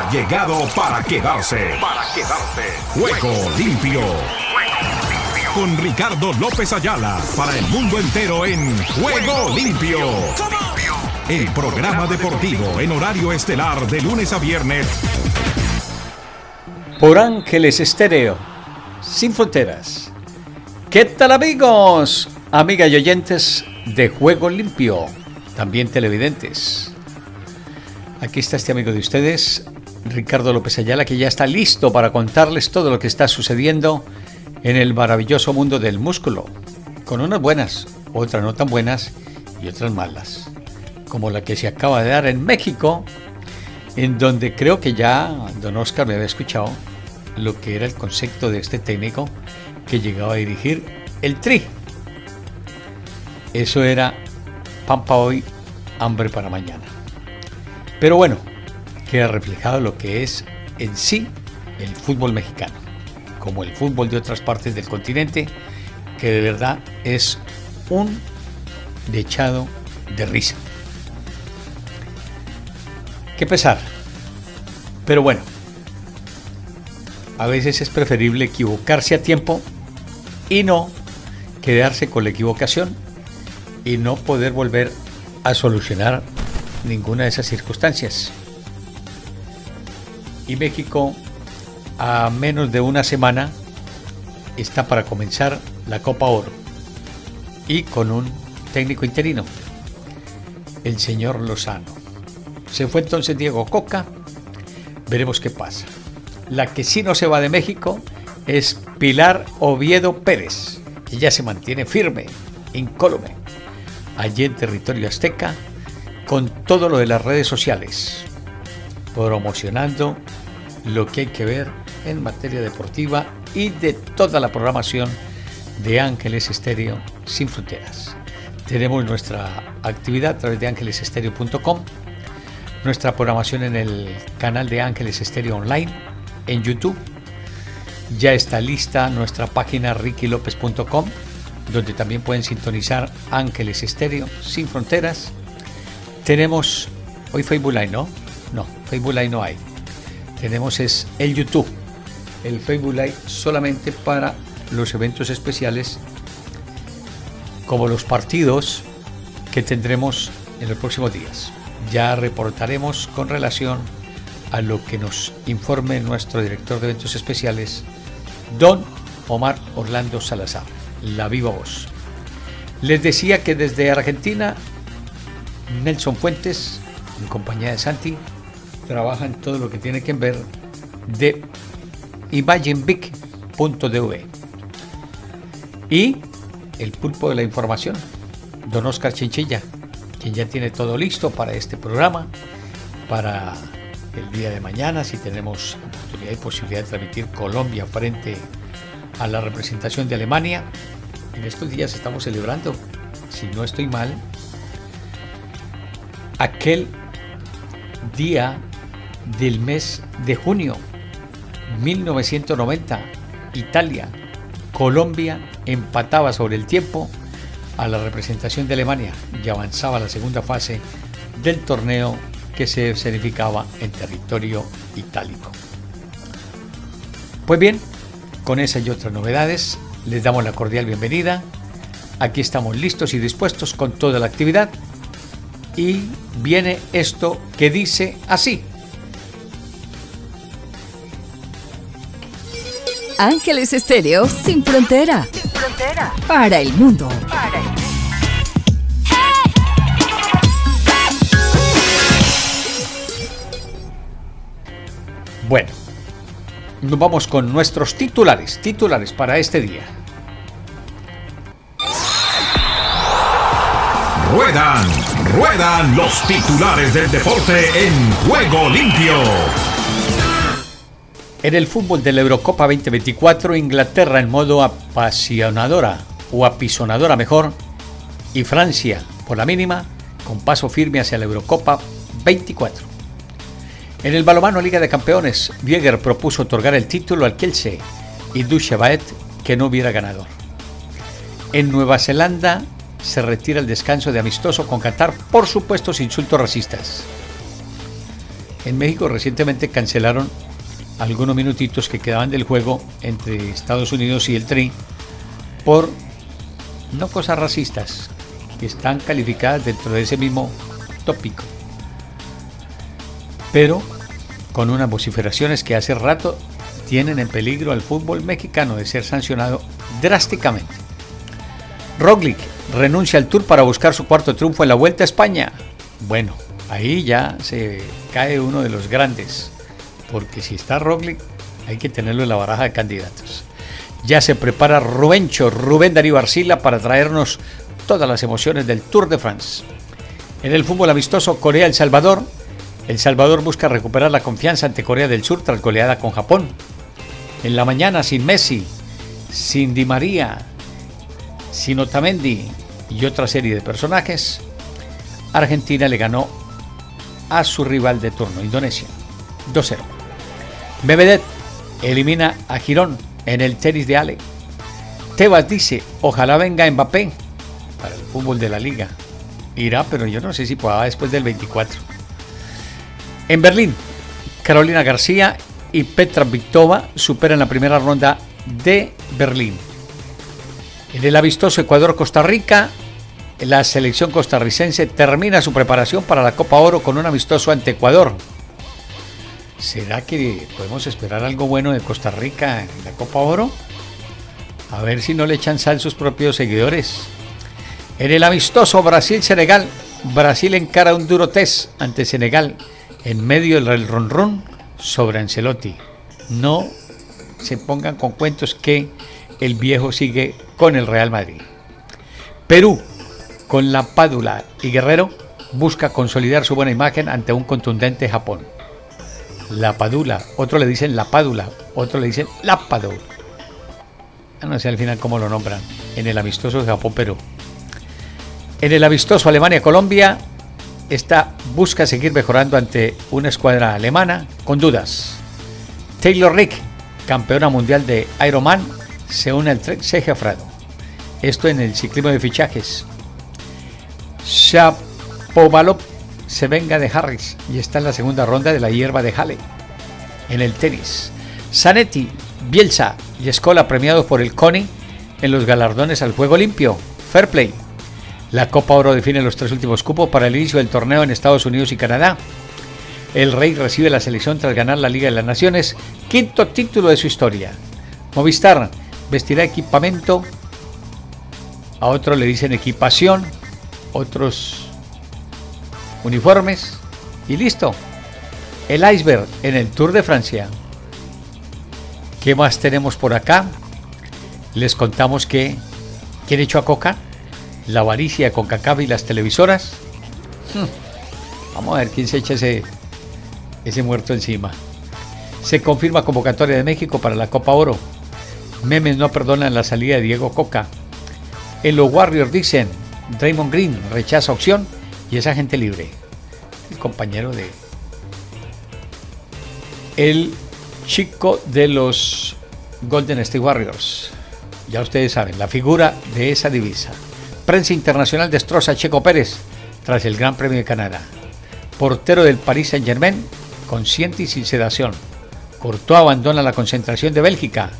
ha llegado para quedarse. Para quedarse. Juego limpio. Con Ricardo López Ayala para el mundo entero en Juego limpio. El programa deportivo en horario estelar de lunes a viernes. Por Ángeles Estéreo, sin fronteras. ¿Qué tal amigos? Amigas y oyentes de Juego Limpio, también televidentes. Aquí está este amigo de ustedes, Ricardo López Ayala, que ya está listo para contarles todo lo que está sucediendo en el maravilloso mundo del músculo, con unas buenas, otras no tan buenas y otras malas, como la que se acaba de dar en México, en donde creo que ya don Oscar me había escuchado lo que era el concepto de este técnico que llegaba a dirigir el Tri. Eso era pan para hoy, hambre para mañana. Pero bueno, queda reflejado lo que es en sí el fútbol mexicano, como el fútbol de otras partes del continente, que de verdad es un dechado de risa. Qué pesar. Pero bueno, a veces es preferible equivocarse a tiempo y no quedarse con la equivocación y no poder volver a solucionar ninguna de esas circunstancias. Y México, a menos de una semana, está para comenzar la Copa Oro. Y con un técnico interino, el señor Lozano. Se fue entonces Diego Coca. Veremos qué pasa. La que sí no se va de México es Pilar Oviedo Pérez. Ella se mantiene firme, incólume, allí en territorio azteca, con todo lo de las redes sociales, promocionando lo que hay que ver en materia deportiva y de toda la programación de Ángeles Estéreo sin fronteras. Tenemos nuestra actividad a través de ángelesestéreo.com, nuestra programación en el canal de Ángeles Estéreo Online, en YouTube. Ya está lista nuestra página rickylopez.com, donde también pueden sintonizar Ángeles Estéreo sin fronteras tenemos hoy Facebook Live, ¿no? No, Facebook Live no hay. Tenemos es el YouTube, el Facebook Live solamente para los eventos especiales como los partidos que tendremos en los próximos días. Ya reportaremos con relación a lo que nos informe nuestro director de eventos especiales, don Omar Orlando Salazar, la viva voz. Les decía que desde Argentina Nelson Fuentes, en compañía de Santi, trabaja en todo lo que tiene que ver de imaginebig.dv. Y el pulpo de la información, don Oscar Chinchilla, quien ya tiene todo listo para este programa, para el día de mañana, si tenemos oportunidad y posibilidad de transmitir Colombia frente a la representación de Alemania. En estos días estamos celebrando, si no estoy mal, aquel día del mes de junio 1990, Italia, Colombia empataba sobre el tiempo a la representación de Alemania y avanzaba a la segunda fase del torneo que se escenificaba en territorio itálico. Pues bien, con esas y otras novedades, les damos la cordial bienvenida. Aquí estamos listos y dispuestos con toda la actividad y viene esto que dice así. Ángeles Estéreo sin frontera. Sin frontera. Para el mundo. Para el mundo. Bueno, nos vamos con nuestros titulares, titulares para este día. Ruedan, ruedan los titulares del deporte en juego limpio. En el fútbol de la Eurocopa 2024, Inglaterra en modo apasionadora o apisonadora mejor, y Francia por la mínima, con paso firme hacia la Eurocopa 24. En el balomano Liga de Campeones, Wieger propuso otorgar el título al Kielce y Duchebaet que no hubiera ganador. En Nueva Zelanda, se retira el descanso de amistoso con Qatar por supuestos insultos racistas. En México recientemente cancelaron algunos minutitos que quedaban del juego entre Estados Unidos y el Tri por no cosas racistas que están calificadas dentro de ese mismo tópico. Pero con unas vociferaciones que hace rato tienen en peligro al fútbol mexicano de ser sancionado drásticamente. Roglic renuncia al Tour para buscar su cuarto triunfo en la Vuelta a España. Bueno, ahí ya se cae uno de los grandes, porque si está Roglic hay que tenerlo en la baraja de candidatos. Ya se prepara Rubencho, Rubén Darío Arcila para traernos todas las emociones del Tour de France. En el fútbol amistoso Corea-El Salvador, El Salvador busca recuperar la confianza ante Corea del Sur tras goleada con Japón. En la mañana sin Messi, sin Di María, sin Otamendi y otra serie de personajes, Argentina le ganó a su rival de turno, Indonesia, 2-0. Medvedev elimina a Girón en el tenis de Ale. Tebas dice, ojalá venga Mbappé para el fútbol de la liga. Irá, pero yo no sé si pueda después del 24. En Berlín, Carolina García y Petra Victova superan la primera ronda de Berlín. En el avistoso Ecuador-Costa Rica, la selección costarricense termina su preparación para la Copa Oro con un amistoso ante Ecuador. ¿Será que podemos esperar algo bueno de Costa Rica en la Copa Oro? A ver si no le echan sal sus propios seguidores. En el amistoso Brasil-Senegal, Brasil encara un duro test ante Senegal en medio del ronron sobre Ancelotti. No se pongan con cuentos que el viejo sigue con el Real Madrid. Perú, con la Pádula y Guerrero, busca consolidar su buena imagen ante un contundente Japón la Padula, otro le dicen la Pádula, otro le dicen la Padula. No sé al final cómo lo nombran, en el amistoso Japón-Perú. En el amistoso Alemania-Colombia, esta busca seguir mejorando ante una escuadra alemana con dudas. Taylor Rick, campeona mundial de Ironman, se une al Trek Frado. Esto en el ciclismo de fichajes. Shapovalov se venga de Harris y está en la segunda ronda de la hierba de Halle. En el tenis, Zanetti, Bielsa y Escola premiados por el CONI en los galardones al juego limpio. Fair Play. La Copa Oro define los tres últimos cupos para el inicio del torneo en Estados Unidos y Canadá. El Rey recibe la selección tras ganar la Liga de las Naciones, quinto título de su historia. Movistar vestirá equipamiento, a otros le dicen equipación, otros uniformes y listo. El iceberg en el Tour de Francia. ¿Qué más tenemos por acá? Les contamos que ¿quién echó a Coca? La avaricia con Cacab y las televisoras. Hmm. Vamos a ver quién se echa ese, ese muerto encima. Se confirma convocatoria de México para la Copa Oro. Memes no perdonan la salida de Diego Coca. En los Warriors dicen, Draymond Green rechaza opción y es agente libre. El compañero de. El chico de los Golden State Warriors. Ya ustedes saben, la figura de esa divisa. Prensa internacional destroza a Checo Pérez tras el Gran Premio de Canadá. Portero del Paris Saint Germain, consciente y sin sedación. Courtois abandona la concentración de Bélgica.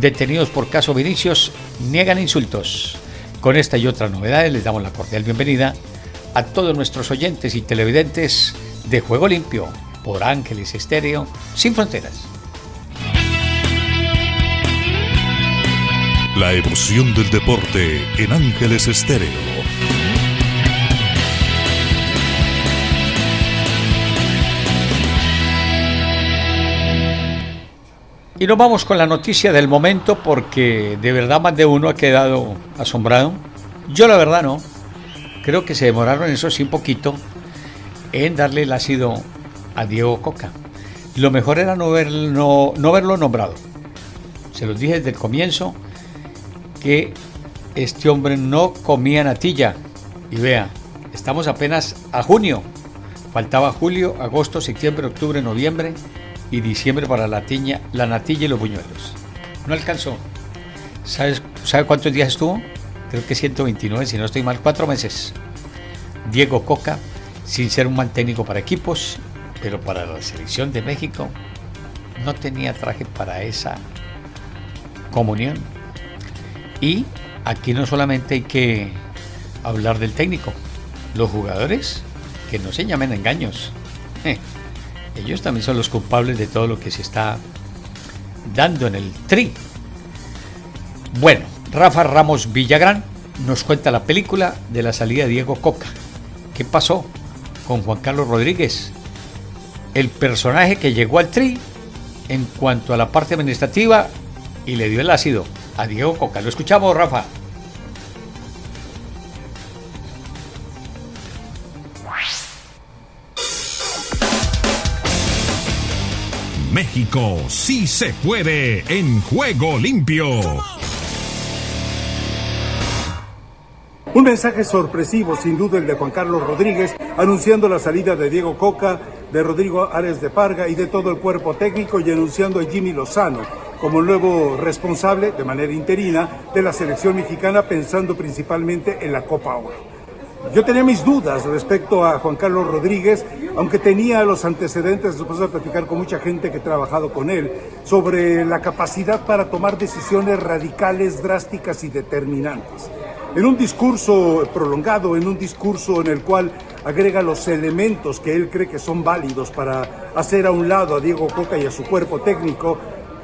Detenidos por caso Vinicius niegan insultos. Con esta y otras novedades les damos la cordial bienvenida a todos nuestros oyentes y televidentes de Juego Limpio por Ángeles Estéreo Sin Fronteras. La emoción del deporte en Ángeles Estéreo. Y nos vamos con la noticia del momento porque de verdad más de uno ha quedado asombrado. Yo la verdad no. Creo que se demoraron eso sí un poquito en darle el ácido a Diego Coca. Lo mejor era no, no, no verlo nombrado. Se los dije desde el comienzo que este hombre no comía natilla. Y vea, estamos apenas a junio. Faltaba julio, agosto, septiembre, octubre, noviembre y diciembre para la, tiña, la natilla y los buñuelos. No alcanzó. ¿Sabes, ¿Sabe cuántos días estuvo? Creo que 129, si no estoy mal, cuatro meses. Diego Coca, sin ser un mal técnico para equipos pero para la selección de México no tenía traje para esa comunión. Y aquí no solamente hay que hablar del técnico, los jugadores que no se llamen engaños. Ellos también son los culpables de todo lo que se está dando en el tri. Bueno, Rafa Ramos Villagrán nos cuenta la película de la salida de Diego Coca. ¿Qué pasó con Juan Carlos Rodríguez? El personaje que llegó al tri en cuanto a la parte administrativa y le dio el ácido a Diego Coca. Lo escuchamos, Rafa. México sí se puede en juego limpio. Un mensaje sorpresivo, sin duda, el de Juan Carlos Rodríguez, anunciando la salida de Diego Coca, de Rodrigo Ares de Parga y de todo el cuerpo técnico y anunciando a Jimmy Lozano como nuevo responsable, de manera interina, de la selección mexicana, pensando principalmente en la Copa Oro. Yo tenía mis dudas respecto a Juan Carlos Rodríguez, aunque tenía los antecedentes, después de platicar con mucha gente que ha trabajado con él, sobre la capacidad para tomar decisiones radicales, drásticas y determinantes. En un discurso prolongado, en un discurso en el cual agrega los elementos que él cree que son válidos para hacer a un lado a Diego Coca y a su cuerpo técnico,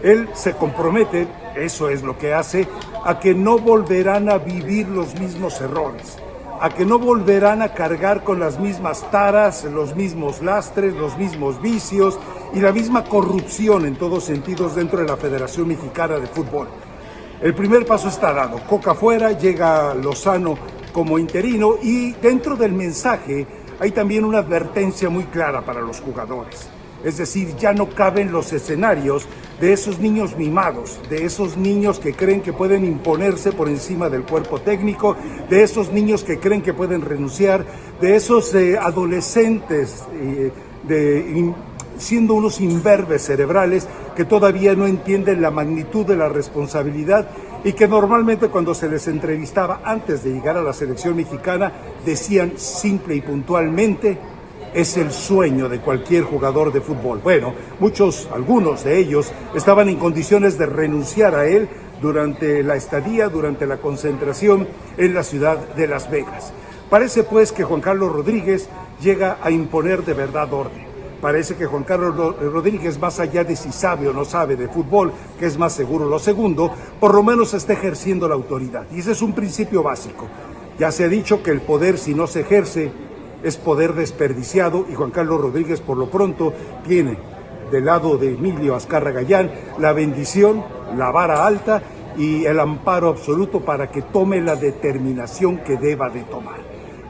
él se compromete, eso es lo que hace, a que no volverán a vivir los mismos errores a que no volverán a cargar con las mismas taras, los mismos lastres, los mismos vicios y la misma corrupción en todos sentidos dentro de la Federación Mexicana de Fútbol. El primer paso está dado. Coca fuera, llega Lozano como interino y dentro del mensaje hay también una advertencia muy clara para los jugadores. Es decir, ya no caben los escenarios de esos niños mimados, de esos niños que creen que pueden imponerse por encima del cuerpo técnico, de esos niños que creen que pueden renunciar, de esos eh, adolescentes eh, de, siendo unos imberbes cerebrales que todavía no entienden la magnitud de la responsabilidad y que normalmente cuando se les entrevistaba antes de llegar a la selección mexicana decían simple y puntualmente es el sueño de cualquier jugador de fútbol. Bueno, muchos, algunos de ellos, estaban en condiciones de renunciar a él durante la estadía, durante la concentración en la ciudad de Las Vegas. Parece pues que Juan Carlos Rodríguez llega a imponer de verdad orden. Parece que Juan Carlos Rodríguez, más allá de si sabe o no sabe de fútbol, que es más seguro lo segundo, por lo menos está ejerciendo la autoridad. Y ese es un principio básico. Ya se ha dicho que el poder, si no se ejerce, es poder desperdiciado y Juan Carlos Rodríguez por lo pronto tiene del lado de Emilio Azcarra Gallán la bendición, la vara alta y el amparo absoluto para que tome la determinación que deba de tomar.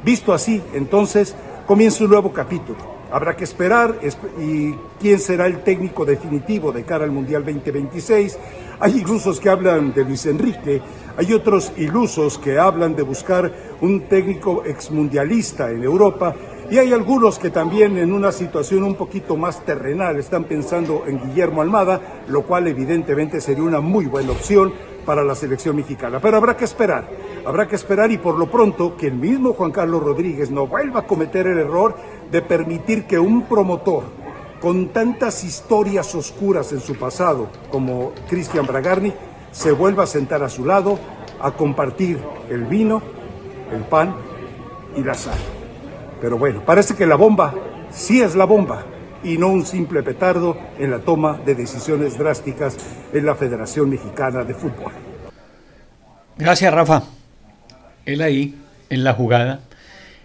Visto así, entonces comienza un nuevo capítulo Habrá que esperar y quién será el técnico definitivo de cara al Mundial 2026. Hay ilusos que hablan de Luis Enrique, hay otros ilusos que hablan de buscar un técnico exmundialista en Europa y hay algunos que también en una situación un poquito más terrenal están pensando en Guillermo Almada, lo cual evidentemente sería una muy buena opción para la selección mexicana. Pero habrá que esperar, habrá que esperar y por lo pronto que el mismo Juan Carlos Rodríguez no vuelva a cometer el error de permitir que un promotor con tantas historias oscuras en su pasado como Cristian Bragarni se vuelva a sentar a su lado a compartir el vino, el pan y la sal. Pero bueno, parece que la bomba sí es la bomba y no un simple petardo en la toma de decisiones drásticas en la Federación Mexicana de Fútbol. Gracias, Rafa. Él ahí, en la jugada,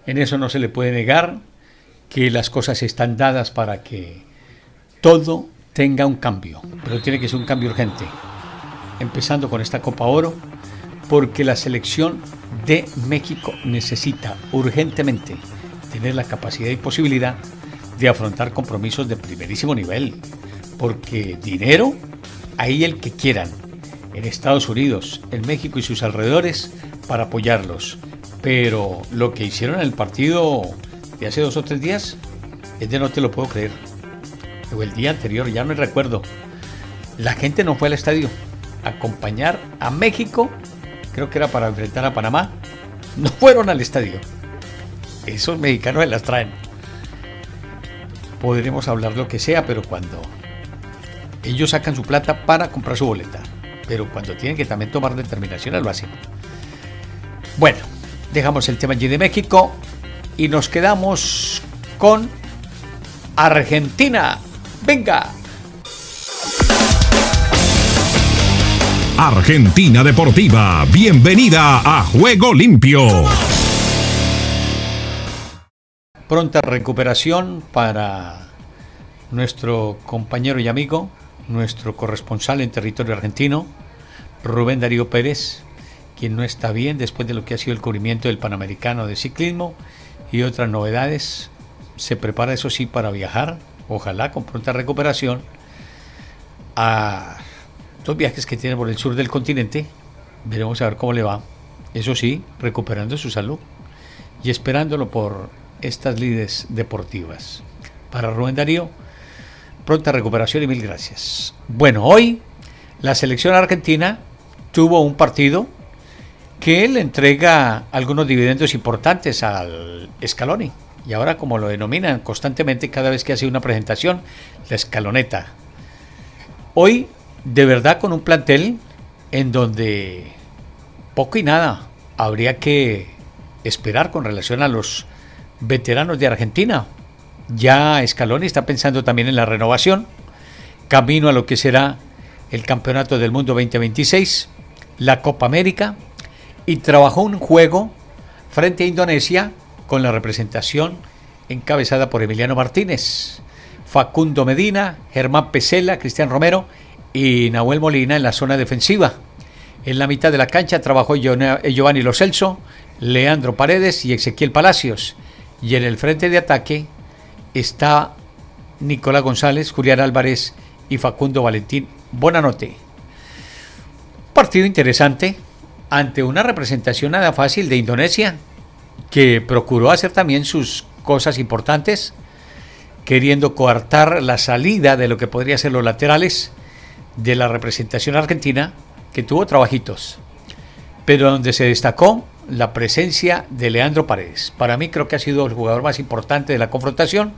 en eso no se le puede negar que las cosas están dadas para que todo tenga un cambio, pero tiene que ser un cambio urgente, empezando con esta Copa Oro, porque la selección de México necesita urgentemente tener la capacidad y posibilidad de afrontar compromisos de primerísimo nivel, porque dinero, ahí el que quieran, en Estados Unidos, en México y sus alrededores, para apoyarlos. Pero lo que hicieron en el partido de hace dos o tres días, es de no te lo puedo creer. O el día anterior, ya no recuerdo. La gente no fue al estadio acompañar a México, creo que era para enfrentar a Panamá. No fueron al estadio. Esos mexicanos se las traen. Podremos hablar lo que sea, pero cuando ellos sacan su plata para comprar su boleta, pero cuando tienen que también tomar determinaciones lo hacen. Bueno, dejamos el tema allí de México y nos quedamos con Argentina. Venga. Argentina Deportiva, bienvenida a Juego Limpio. Pronta recuperación para nuestro compañero y amigo, nuestro corresponsal en territorio argentino, Rubén Darío Pérez, quien no está bien después de lo que ha sido el cubrimiento del Panamericano de Ciclismo y otras novedades. Se prepara, eso sí, para viajar, ojalá con pronta recuperación, a dos viajes que tiene por el sur del continente. Veremos a ver cómo le va. Eso sí, recuperando su salud y esperándolo por estas lides deportivas. Para Rubén Darío, pronta recuperación y mil gracias. Bueno, hoy la selección argentina tuvo un partido que le entrega algunos dividendos importantes al Scaloni. Y ahora, como lo denominan constantemente cada vez que hace una presentación, la escaloneta. Hoy, de verdad, con un plantel en donde poco y nada habría que esperar con relación a los veteranos de Argentina. Ya Scaloni está pensando también en la renovación, camino a lo que será el Campeonato del Mundo 2026, la Copa América, y trabajó un juego frente a Indonesia con la representación encabezada por Emiliano Martínez, Facundo Medina, Germán Pesela, Cristian Romero y Nahuel Molina en la zona defensiva. En la mitad de la cancha trabajó Giovanni Lo Celso, Leandro Paredes y Ezequiel Palacios. Y en el frente de ataque está Nicolás González, Julián Álvarez y Facundo Valentín Bonanote. Partido interesante ante una representación nada fácil de Indonesia, que procuró hacer también sus cosas importantes, queriendo coartar la salida de lo que podría ser los laterales de la representación argentina, que tuvo trabajitos, pero donde se destacó la presencia de Leandro Paredes. Para mí creo que ha sido el jugador más importante de la confrontación.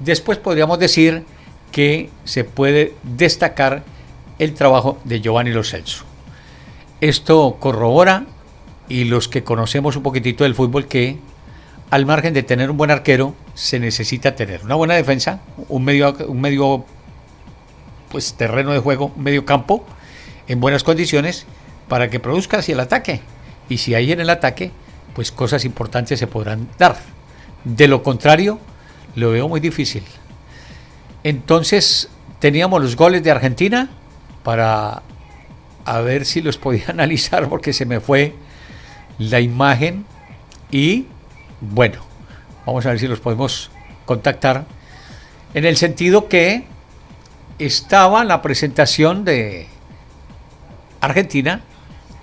Después podríamos decir que se puede destacar el trabajo de Giovanni Lo Celso. Esto corrobora y los que conocemos un poquitito del fútbol que al margen de tener un buen arquero se necesita tener una buena defensa, un medio, un medio pues terreno de juego, medio campo en buenas condiciones para que produzca hacia el ataque. Y si hay en el ataque, pues cosas importantes se podrán dar. De lo contrario, lo veo muy difícil. Entonces, teníamos los goles de Argentina para a ver si los podía analizar porque se me fue la imagen y bueno, vamos a ver si los podemos contactar en el sentido que estaba la presentación de Argentina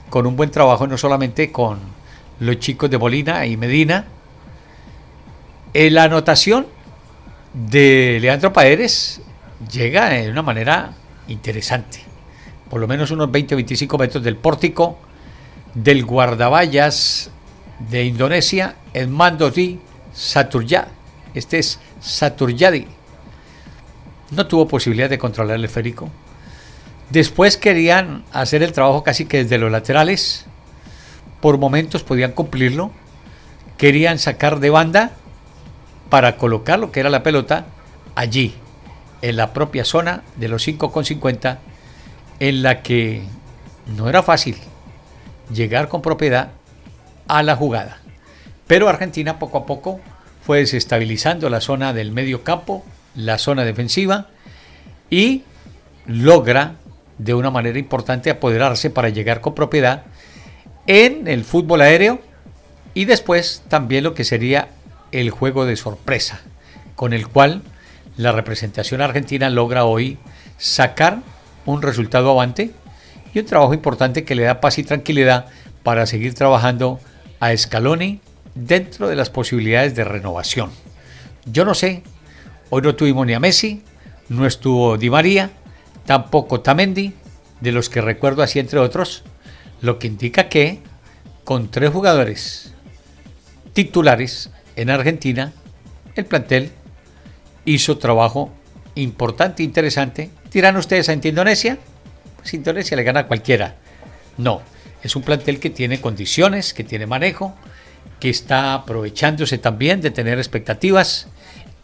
con un buen trabajo no solamente con los chicos de Bolina y Medina en la anotación de Leandro Paredes llega de una manera interesante por lo menos unos 20 o 25 metros del pórtico del guardaballas de Indonesia, el mando de Saturya. Este es Saturyadi. No tuvo posibilidad de controlar el esférico. Después querían hacer el trabajo casi que desde los laterales. Por momentos podían cumplirlo. Querían sacar de banda para colocar lo que era la pelota allí, en la propia zona de los 5,50 en la que no era fácil llegar con propiedad a la jugada. Pero Argentina poco a poco fue desestabilizando la zona del medio campo, la zona defensiva, y logra de una manera importante apoderarse para llegar con propiedad en el fútbol aéreo y después también lo que sería el juego de sorpresa, con el cual la representación argentina logra hoy sacar un resultado avante y un trabajo importante que le da paz y tranquilidad para seguir trabajando a Scaloni dentro de las posibilidades de renovación. Yo no sé, hoy no tuvimos ni a Messi, no estuvo Di María, tampoco Tamendi, de los que recuerdo así entre otros, lo que indica que con tres jugadores titulares en Argentina, el plantel hizo trabajo importante, interesante. ¿Dirán ustedes ante Indonesia? Pues Indonesia le gana a cualquiera. No, es un plantel que tiene condiciones, que tiene manejo, que está aprovechándose también de tener expectativas.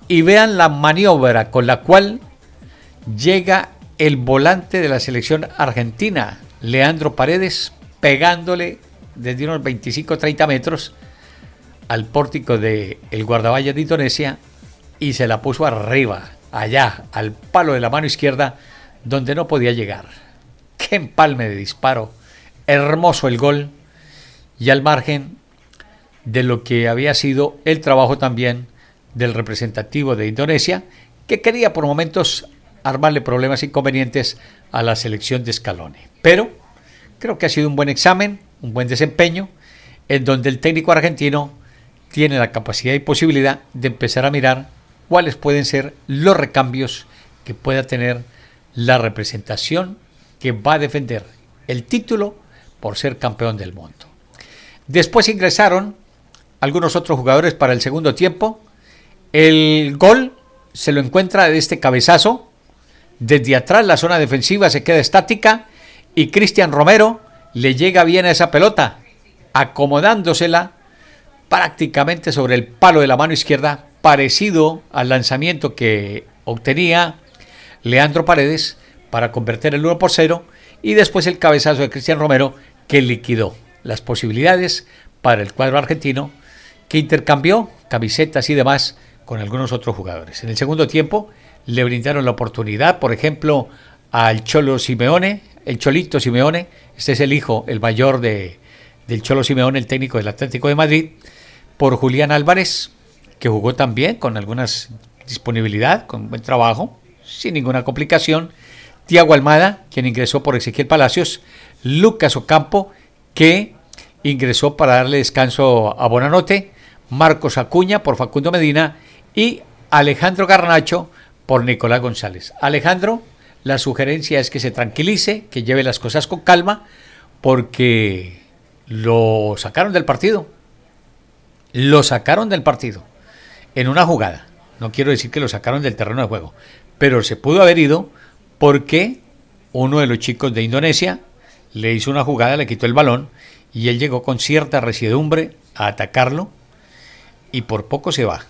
Y vean la maniobra con la cual llega el volante de la selección argentina, Leandro Paredes, pegándole desde unos 25-30 metros al pórtico del el guardaballa de Indonesia y se la puso arriba, allá, al palo de la mano izquierda, donde no podía llegar. ¡Qué empalme de disparo! Hermoso el gol y al margen de lo que había sido el trabajo también del representativo de Indonesia, que quería por momentos armarle problemas inconvenientes a la selección de Scaloni. Pero creo que ha sido un buen examen, un buen desempeño, en donde el técnico argentino tiene la capacidad y posibilidad de empezar a mirar cuáles pueden ser los recambios que pueda tener la representación que va a defender el título por ser campeón del mundo. Después ingresaron algunos otros jugadores para el segundo tiempo. El gol se lo encuentra de este cabezazo. Desde atrás la zona defensiva se queda estática y Cristian Romero le llega bien a esa pelota, acomodándosela prácticamente sobre el palo de la mano izquierda, parecido al lanzamiento que obtenía Leandro Paredes para convertir el 1 por 0 y después el cabezazo de Cristian Romero que liquidó las posibilidades para el cuadro argentino que intercambió camisetas y demás con algunos otros jugadores. En el segundo tiempo le brindaron la oportunidad, por ejemplo, al Cholo Simeone, el Cholito Simeone, este es el hijo, el mayor de, del Cholo Simeone, el técnico del Atlético de Madrid, por Julián Álvarez, que jugó también con algunas disponibilidad, con buen trabajo, sin ninguna complicación. Tiago Almada, quien ingresó por Ezequiel Palacios, Lucas Ocampo, que ingresó para darle descanso a Bonanote, Marcos Acuña por Facundo Medina y Alejandro Garnacho por Nicolás González. Alejandro, la sugerencia es que se tranquilice, que lleve las cosas con calma, porque lo sacaron del partido. Lo sacaron del partido en una jugada. No quiero decir que lo sacaron del terreno de juego, pero se pudo haber ido porque uno de los chicos de Indonesia le hizo una jugada, le quitó el balón y él llegó con cierta residumbre a atacarlo y por poco se va.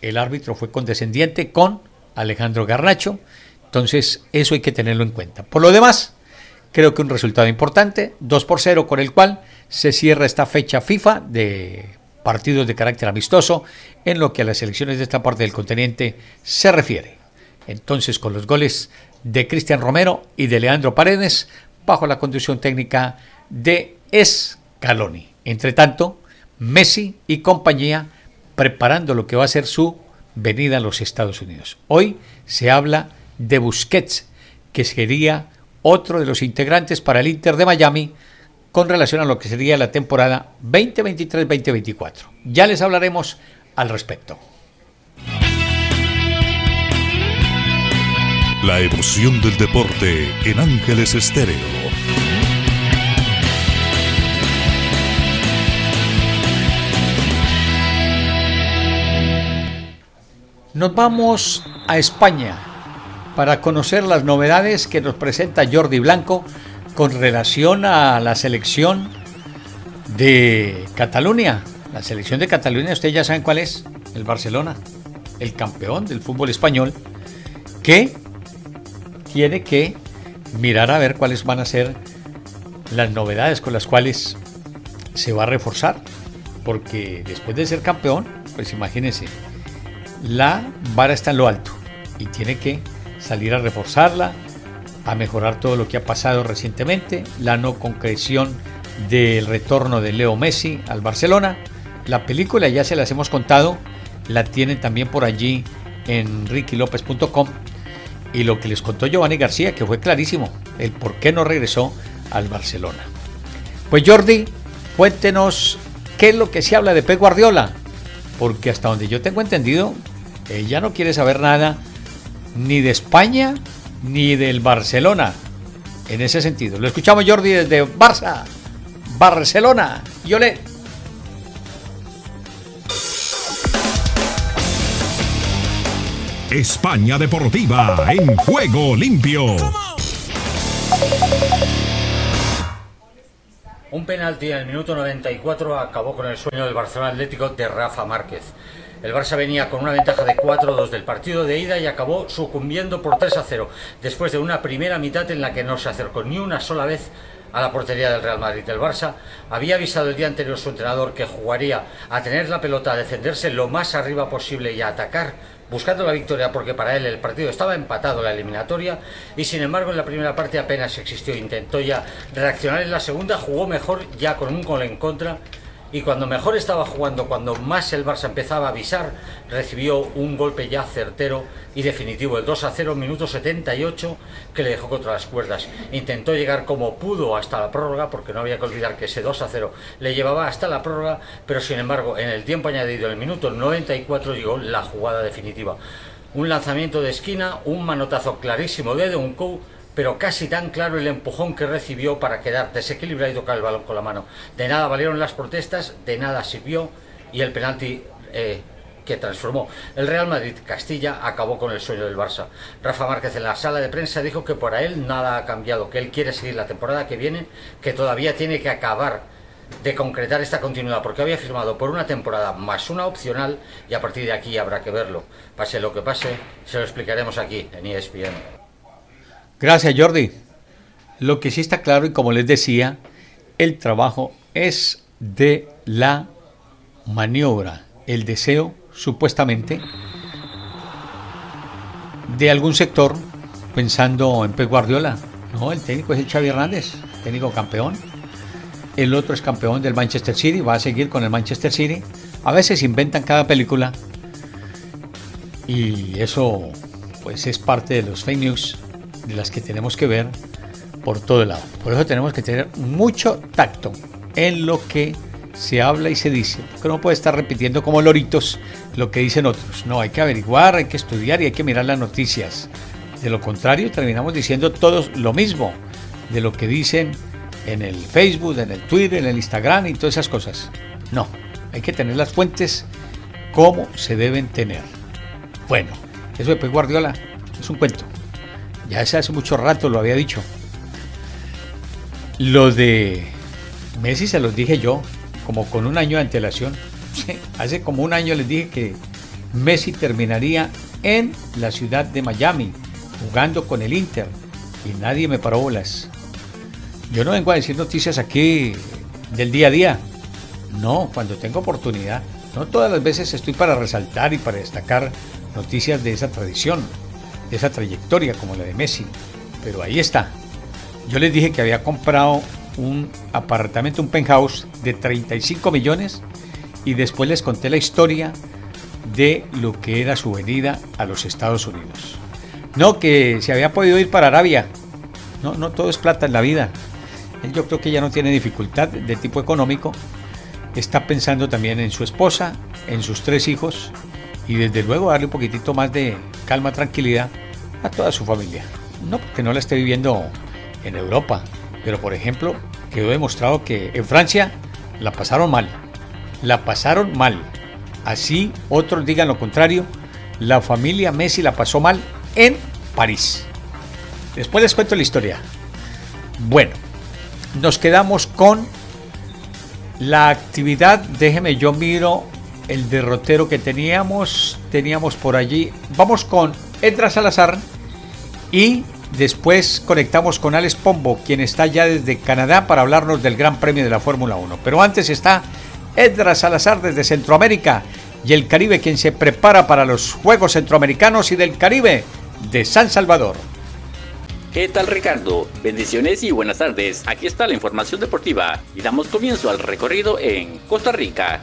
El árbitro fue condescendiente con Alejandro Garnacho, entonces eso hay que tenerlo en cuenta. Por lo demás, creo que un resultado importante, 2 por 0, con el cual se cierra esta fecha FIFA de partidos de carácter amistoso en lo que a las elecciones de esta parte del continente se refiere. Entonces, con los goles de Cristian Romero y de Leandro Paredes, bajo la conducción técnica de Scaloni. Entre tanto, Messi y compañía preparando lo que va a ser su venida a los Estados Unidos. Hoy se habla de Busquets, que sería otro de los integrantes para el Inter de Miami con relación a lo que sería la temporada 2023-2024. Ya les hablaremos al respecto. La emoción del deporte en Ángeles Estéreo. Nos vamos a España para conocer las novedades que nos presenta Jordi Blanco con relación a la selección de Cataluña. La selección de Cataluña, ustedes ya saben cuál es, el Barcelona, el campeón del fútbol español, que tiene que mirar a ver cuáles van a ser las novedades con las cuales se va a reforzar. Porque después de ser campeón, pues imagínense, la vara está en lo alto y tiene que salir a reforzarla, a mejorar todo lo que ha pasado recientemente, la no concreción del retorno de Leo Messi al Barcelona. La película ya se las hemos contado, la tienen también por allí en rickylopez.com y lo que les contó Giovanni García, que fue clarísimo, el por qué no regresó al Barcelona. Pues Jordi, cuéntenos qué es lo que se habla de Pep Guardiola, porque hasta donde yo tengo entendido, ella no quiere saber nada ni de España ni del Barcelona. En ese sentido. Lo escuchamos Jordi desde Barça, Barcelona. Yo le... España Deportiva en juego limpio. Un penalti en el minuto 94 acabó con el sueño del Barcelona Atlético de Rafa Márquez. El Barça venía con una ventaja de 4-2 del partido de ida y acabó sucumbiendo por 3-0, después de una primera mitad en la que no se acercó ni una sola vez a la portería del Real Madrid. El Barça había avisado el día anterior su entrenador que jugaría a tener la pelota, a defenderse lo más arriba posible y a atacar buscando la victoria porque para él el partido estaba empatado la eliminatoria y sin embargo en la primera parte apenas existió. Intentó ya reaccionar en la segunda, jugó mejor ya con un gol en contra y cuando mejor estaba jugando, cuando más el Barça empezaba a avisar, recibió un golpe ya certero y definitivo, el 2 a 0, minuto 78, que le dejó contra las cuerdas. Intentó llegar como pudo hasta la prórroga, porque no había que olvidar que ese 2 a 0 le llevaba hasta la prórroga, pero sin embargo, en el tiempo añadido, en el minuto 94, llegó la jugada definitiva. Un lanzamiento de esquina, un manotazo clarísimo de Dunkou pero casi tan claro el empujón que recibió para quedar desequilibrado y tocar el balón con la mano. De nada valieron las protestas, de nada sirvió y el penalti eh, que transformó el Real Madrid Castilla acabó con el sueño del Barça. Rafa Márquez en la sala de prensa dijo que para él nada ha cambiado, que él quiere seguir la temporada que viene, que todavía tiene que acabar de concretar esta continuidad, porque había firmado por una temporada más una opcional y a partir de aquí habrá que verlo. Pase lo que pase, se lo explicaremos aquí en ESPN. Gracias, Jordi. Lo que sí está claro y como les decía, el trabajo es de la maniobra, el deseo supuestamente de algún sector pensando en Pep Guardiola. No, el técnico es el Xavi Hernández, técnico campeón. El otro es campeón del Manchester City, va a seguir con el Manchester City. A veces inventan cada película y eso pues es parte de los fake news de las que tenemos que ver por todo el lado. Por eso tenemos que tener mucho tacto en lo que se habla y se dice, porque no puede estar repitiendo como loritos lo que dicen otros. No, hay que averiguar, hay que estudiar y hay que mirar las noticias. De lo contrario, terminamos diciendo todos lo mismo de lo que dicen en el Facebook, en el Twitter, en el Instagram y todas esas cosas. No, hay que tener las fuentes como se deben tener. Bueno, eso de Pep Guardiola es un cuento. Ya hace mucho rato lo había dicho. Lo de Messi se los dije yo, como con un año de antelación. hace como un año les dije que Messi terminaría en la ciudad de Miami, jugando con el Inter. Y nadie me paró bolas. Yo no vengo a decir noticias aquí del día a día. No, cuando tengo oportunidad. No todas las veces estoy para resaltar y para destacar noticias de esa tradición esa trayectoria como la de Messi. Pero ahí está. Yo les dije que había comprado un apartamento, un penthouse de 35 millones y después les conté la historia de lo que era su venida a los Estados Unidos. No, que se había podido ir para Arabia. No, no todo es plata en la vida. yo creo que ya no tiene dificultad de tipo económico. Está pensando también en su esposa, en sus tres hijos y desde luego darle un poquitito más de calma, tranquilidad a toda su familia. No porque no la esté viviendo en Europa, pero por ejemplo quedó demostrado que en Francia la pasaron mal. La pasaron mal. Así otros digan lo contrario, la familia Messi la pasó mal en París. Después les cuento la historia. Bueno, nos quedamos con la actividad. Déjeme, yo miro el derrotero que teníamos. Teníamos por allí. Vamos con Edra Salazar y después conectamos con Alex Pombo, quien está ya desde Canadá para hablarnos del Gran Premio de la Fórmula 1. Pero antes está Edra Salazar desde Centroamérica y el Caribe, quien se prepara para los Juegos Centroamericanos y del Caribe de San Salvador. ¿Qué tal Ricardo? Bendiciones y buenas tardes. Aquí está la información deportiva y damos comienzo al recorrido en Costa Rica.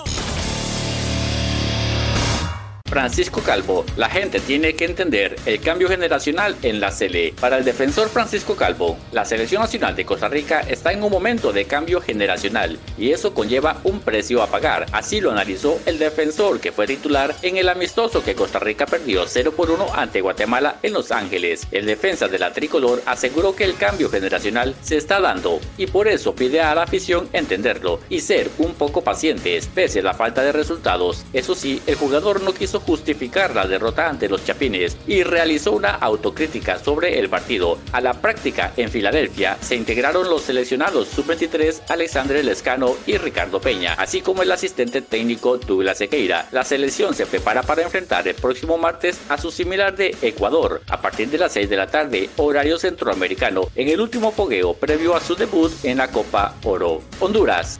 Francisco Calvo, la gente tiene que entender el cambio generacional en la Sele. Para el defensor Francisco Calvo, la selección nacional de Costa Rica está en un momento de cambio generacional y eso conlleva un precio a pagar. Así lo analizó el defensor que fue titular en el amistoso que Costa Rica perdió 0 por 1 ante Guatemala en Los Ángeles. El defensa de la tricolor aseguró que el cambio generacional se está dando y por eso pide a la afición entenderlo y ser un poco pacientes pese a la falta de resultados. Eso sí, el jugador no quiso justificar la derrota ante los Chapines y realizó una autocrítica sobre el partido. A la práctica en Filadelfia se integraron los seleccionados sub-23 Alexandre Lescano y Ricardo Peña, así como el asistente técnico Douglas Sequeira. La selección se prepara para enfrentar el próximo martes a su similar de Ecuador a partir de las 6 de la tarde, horario centroamericano, en el último fogueo previo a su debut en la Copa Oro. Honduras.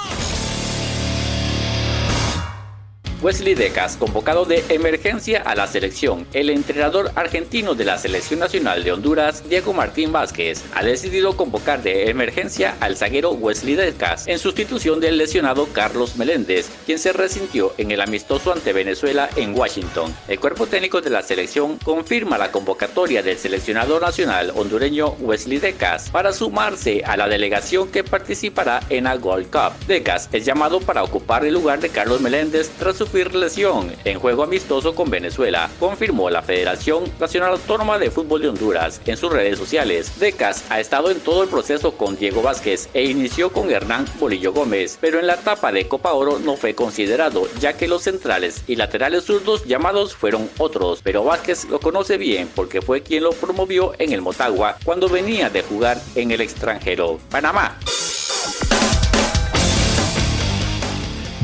Wesley Decas, convocado de emergencia a la selección. El entrenador argentino de la Selección Nacional de Honduras, Diego Martín Vázquez, ha decidido convocar de emergencia al zaguero Wesley Decas en sustitución del lesionado Carlos Meléndez, quien se resintió en el amistoso ante Venezuela en Washington. El cuerpo técnico de la selección confirma la convocatoria del seleccionador nacional hondureño Wesley Decas para sumarse a la delegación que participará en la Gold Cup. Decas es llamado para ocupar el lugar de Carlos Meléndez tras su en juego amistoso con Venezuela, confirmó la Federación Nacional Autónoma de Fútbol de Honduras en sus redes sociales. Decas ha estado en todo el proceso con Diego Vázquez e inició con Hernán Bolillo Gómez, pero en la etapa de Copa Oro no fue considerado, ya que los centrales y laterales zurdos llamados fueron otros, pero Vázquez lo conoce bien porque fue quien lo promovió en el Motagua cuando venía de jugar en el extranjero. Panamá.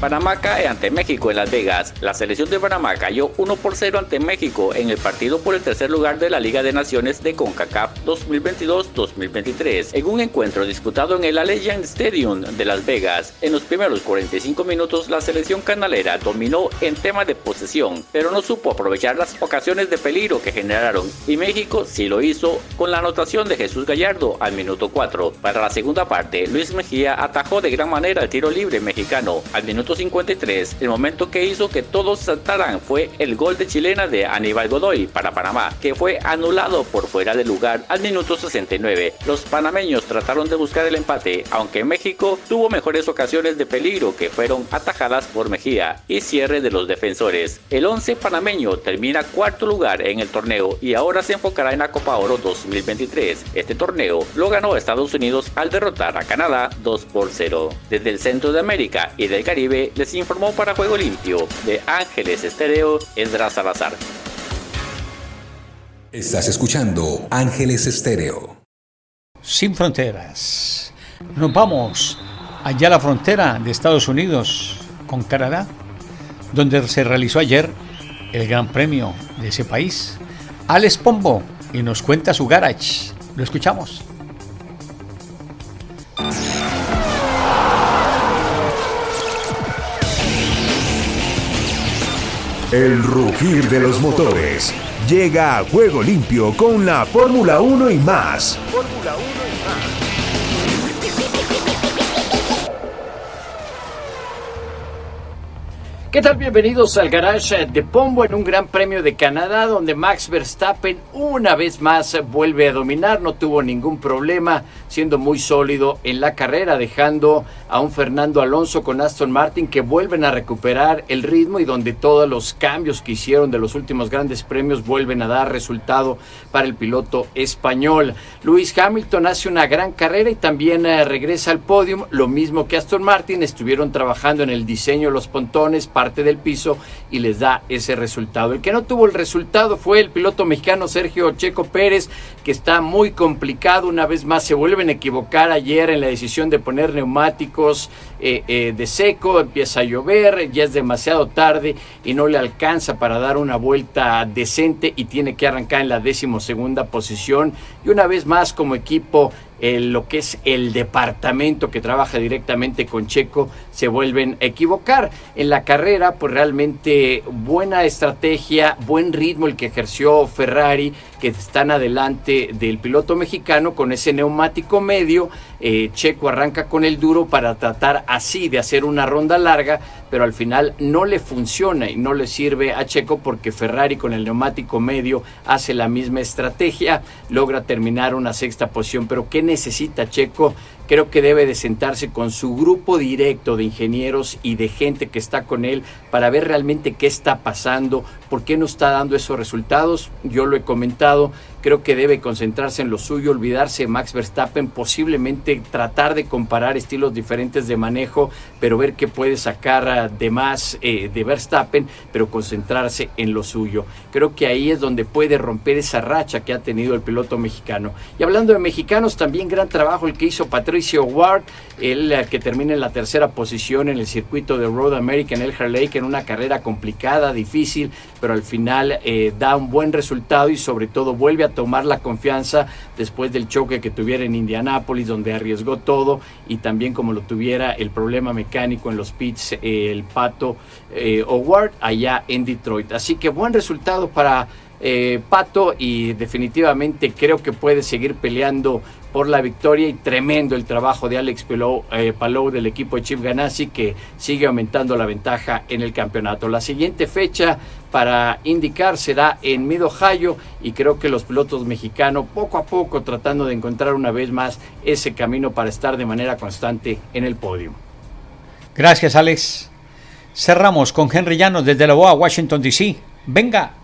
Panamá cae ante México en Las Vegas. La selección de Panamá cayó 1 por 0 ante México en el partido por el tercer lugar de la Liga de Naciones de CONCACAF 2022-2023 en un encuentro disputado en el Allegiant Stadium de Las Vegas. En los primeros 45 minutos la selección canalera dominó en tema de posesión, pero no supo aprovechar las ocasiones de peligro que generaron y México sí lo hizo con la anotación de Jesús Gallardo al minuto 4. Para la segunda parte, Luis Mejía atajó de gran manera el tiro libre mexicano al minuto 53, el momento que hizo que todos saltaran fue el gol de chilena de Aníbal Godoy para Panamá, que fue anulado por fuera de lugar al minuto 69. Los panameños trataron de buscar el empate, aunque México tuvo mejores ocasiones de peligro que fueron atajadas por Mejía y cierre de los defensores. El 11 panameño termina cuarto lugar en el torneo y ahora se enfocará en la Copa Oro 2023. Este torneo lo ganó Estados Unidos al derrotar a Canadá 2 por 0. Desde el centro de América y del Caribe les informó para Juego Limpio de Ángeles Estéreo Esdras Salazar. Estás escuchando Ángeles Estéreo. Sin fronteras. Nos vamos allá a la frontera de Estados Unidos con Canadá, donde se realizó ayer el Gran Premio de ese país. Alex Pombo y nos cuenta su garage. Lo escuchamos. El rugir de los motores llega a juego limpio con la Fórmula 1 y más. Fórmula 1 y más. ¿Qué tal? Bienvenidos al garage de Pombo en un Gran Premio de Canadá donde Max Verstappen una vez más vuelve a dominar, no tuvo ningún problema, siendo muy sólido en la carrera, dejando a un Fernando Alonso con Aston Martin que vuelven a recuperar el ritmo y donde todos los cambios que hicieron de los últimos grandes premios vuelven a dar resultado para el piloto español. Lewis Hamilton hace una gran carrera y también eh, regresa al podium, lo mismo que Aston Martin, estuvieron trabajando en el diseño de los pontones, parte del piso y les da ese resultado. El que no tuvo el resultado fue el piloto mexicano Sergio Checo Pérez, que está muy complicado, una vez más se vuelven a equivocar ayer en la decisión de poner neumáticos eh, eh, de seco, empieza a llover, ya es demasiado tarde y no le alcanza para dar una vuelta decente y tiene que arrancar en la decimosegunda posición. Y una vez más como equipo lo que es el departamento que trabaja directamente con Checo se vuelven a equivocar. En la carrera, pues realmente buena estrategia, buen ritmo el que ejerció Ferrari, que están adelante del piloto mexicano con ese neumático medio. Eh, Checo arranca con el duro para tratar así de hacer una ronda larga, pero al final no le funciona y no le sirve a Checo porque Ferrari con el neumático medio hace la misma estrategia, logra terminar una sexta posición. Pero ¿qué necesita Checo? Creo que debe de sentarse con su grupo directo de ingenieros y de gente que está con él para ver realmente qué está pasando, por qué no está dando esos resultados. Yo lo he comentado, creo que debe concentrarse en lo suyo, olvidarse de Max Verstappen, posiblemente tratar de comparar estilos diferentes de manejo, pero ver qué puede sacar de más eh, de Verstappen, pero concentrarse en lo suyo. Creo que ahí es donde puede romper esa racha que ha tenido el piloto mexicano. Y hablando de mexicanos, también gran trabajo el que hizo Patricio Ward, el eh, que termina en la tercera posición en el circuito de Road America en el Lake en una carrera complicada, difícil, pero al final eh, da un buen resultado y sobre todo vuelve a tomar la confianza después del choque que tuviera en Indianápolis, donde arriesgó todo y también como lo tuviera el problema mecánico en los pits, eh, el Pato eh, allá en Detroit. Así que buen resultado para eh, Pato y definitivamente creo que puede seguir peleando por la victoria y tremendo el trabajo de Alex Palou, Palou del equipo Chip Ganassi que sigue aumentando la ventaja en el campeonato. La siguiente fecha para indicar será en Mid Ohio y creo que los pilotos mexicanos poco a poco tratando de encontrar una vez más ese camino para estar de manera constante en el podio. Gracias Alex. Cerramos con Henry Llanos desde la BOA, Washington DC. Venga.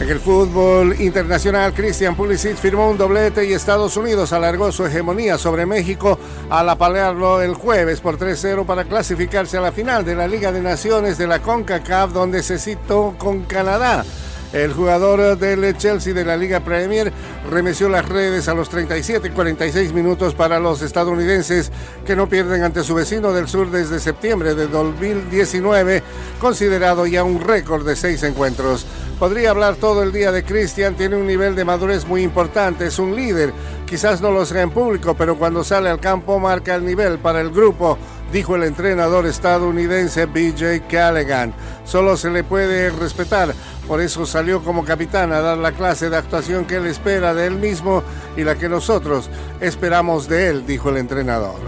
En el fútbol internacional, Christian Pulisic firmó un doblete y Estados Unidos alargó su hegemonía sobre México al apalearlo el jueves por 3-0 para clasificarse a la final de la Liga de Naciones de la CONCACAF, donde se citó con Canadá. El jugador del Chelsea de la Liga Premier remeció las redes a los 37 y 46 minutos para los estadounidenses que no pierden ante su vecino del sur desde septiembre de 2019, considerado ya un récord de seis encuentros. Podría hablar todo el día de Cristian, tiene un nivel de madurez muy importante, es un líder, quizás no lo sea en público, pero cuando sale al campo marca el nivel para el grupo dijo el entrenador estadounidense BJ Callaghan. Solo se le puede respetar, por eso salió como capitán a dar la clase de actuación que él espera de él mismo y la que nosotros esperamos de él, dijo el entrenador.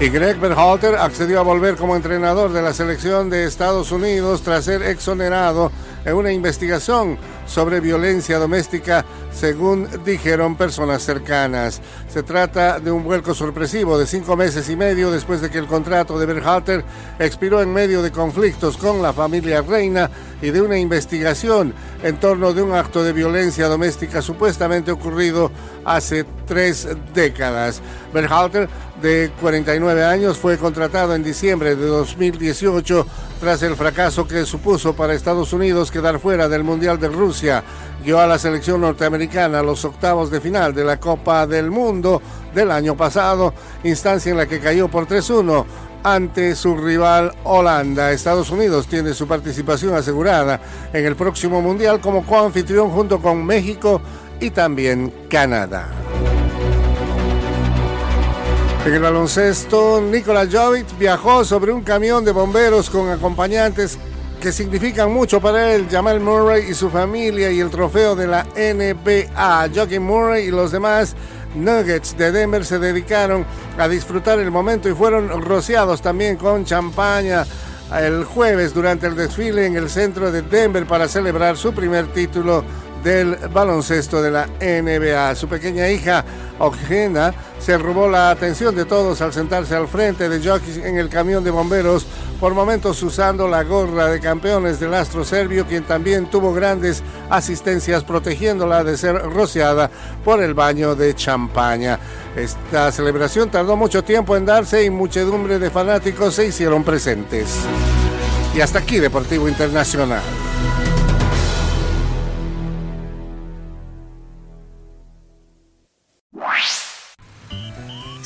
Y Greg Berhalter accedió a volver como entrenador de la selección de Estados Unidos tras ser exonerado en una investigación sobre violencia doméstica, según dijeron personas cercanas. Se trata de un vuelco sorpresivo de cinco meses y medio después de que el contrato de Berhalter expiró en medio de conflictos con la familia reina y de una investigación en torno de un acto de violencia doméstica supuestamente ocurrido hace tres décadas. Berhalter, de 49 años, fue contratado en diciembre de 2018 tras el fracaso que supuso para Estados Unidos quedar fuera del Mundial de Rusia. Guió a la selección norteamericana a los octavos de final de la Copa del Mundo del año pasado, instancia en la que cayó por 3-1 ante su rival Holanda. Estados Unidos tiene su participación asegurada en el próximo Mundial como coanfitrión junto con México y también Canadá. En el baloncesto, Nikola Jovic viajó sobre un camión de bomberos con acompañantes que significan mucho para él, Jamal Murray y su familia y el trofeo de la NBA. Joaquin Murray y los demás Nuggets de Denver se dedicaron a disfrutar el momento y fueron rociados también con champaña el jueves durante el desfile en el centro de Denver para celebrar su primer título del baloncesto de la NBA. Su pequeña hija, Ojena, se robó la atención de todos al sentarse al frente de Jokic en el camión de bomberos, por momentos usando la gorra de campeones del astro serbio, quien también tuvo grandes asistencias protegiéndola de ser rociada por el baño de champaña. Esta celebración tardó mucho tiempo en darse y muchedumbre de fanáticos se hicieron presentes. Y hasta aquí Deportivo Internacional.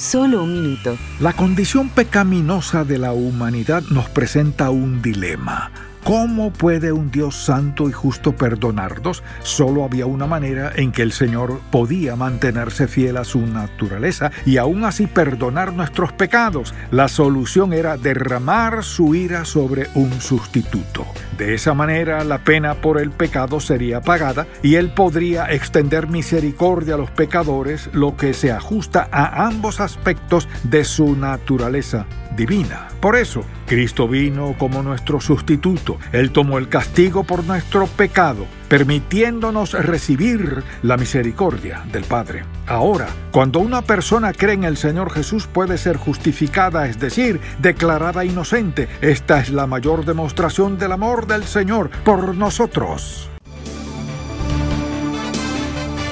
Solo un minuto. La condición pecaminosa de la humanidad nos presenta un dilema. ¿Cómo puede un Dios santo y justo perdonarnos? Solo había una manera en que el Señor podía mantenerse fiel a su naturaleza y aún así perdonar nuestros pecados. La solución era derramar su ira sobre un sustituto. De esa manera la pena por el pecado sería pagada y Él podría extender misericordia a los pecadores, lo que se ajusta a ambos aspectos de su naturaleza divina. Por eso, Cristo vino como nuestro sustituto. Él tomó el castigo por nuestro pecado, permitiéndonos recibir la misericordia del Padre. Ahora, cuando una persona cree en el Señor Jesús puede ser justificada, es decir, declarada inocente. Esta es la mayor demostración del amor del Señor por nosotros.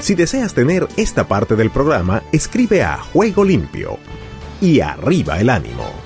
Si deseas tener esta parte del programa, escribe a Juego Limpio y arriba el ánimo.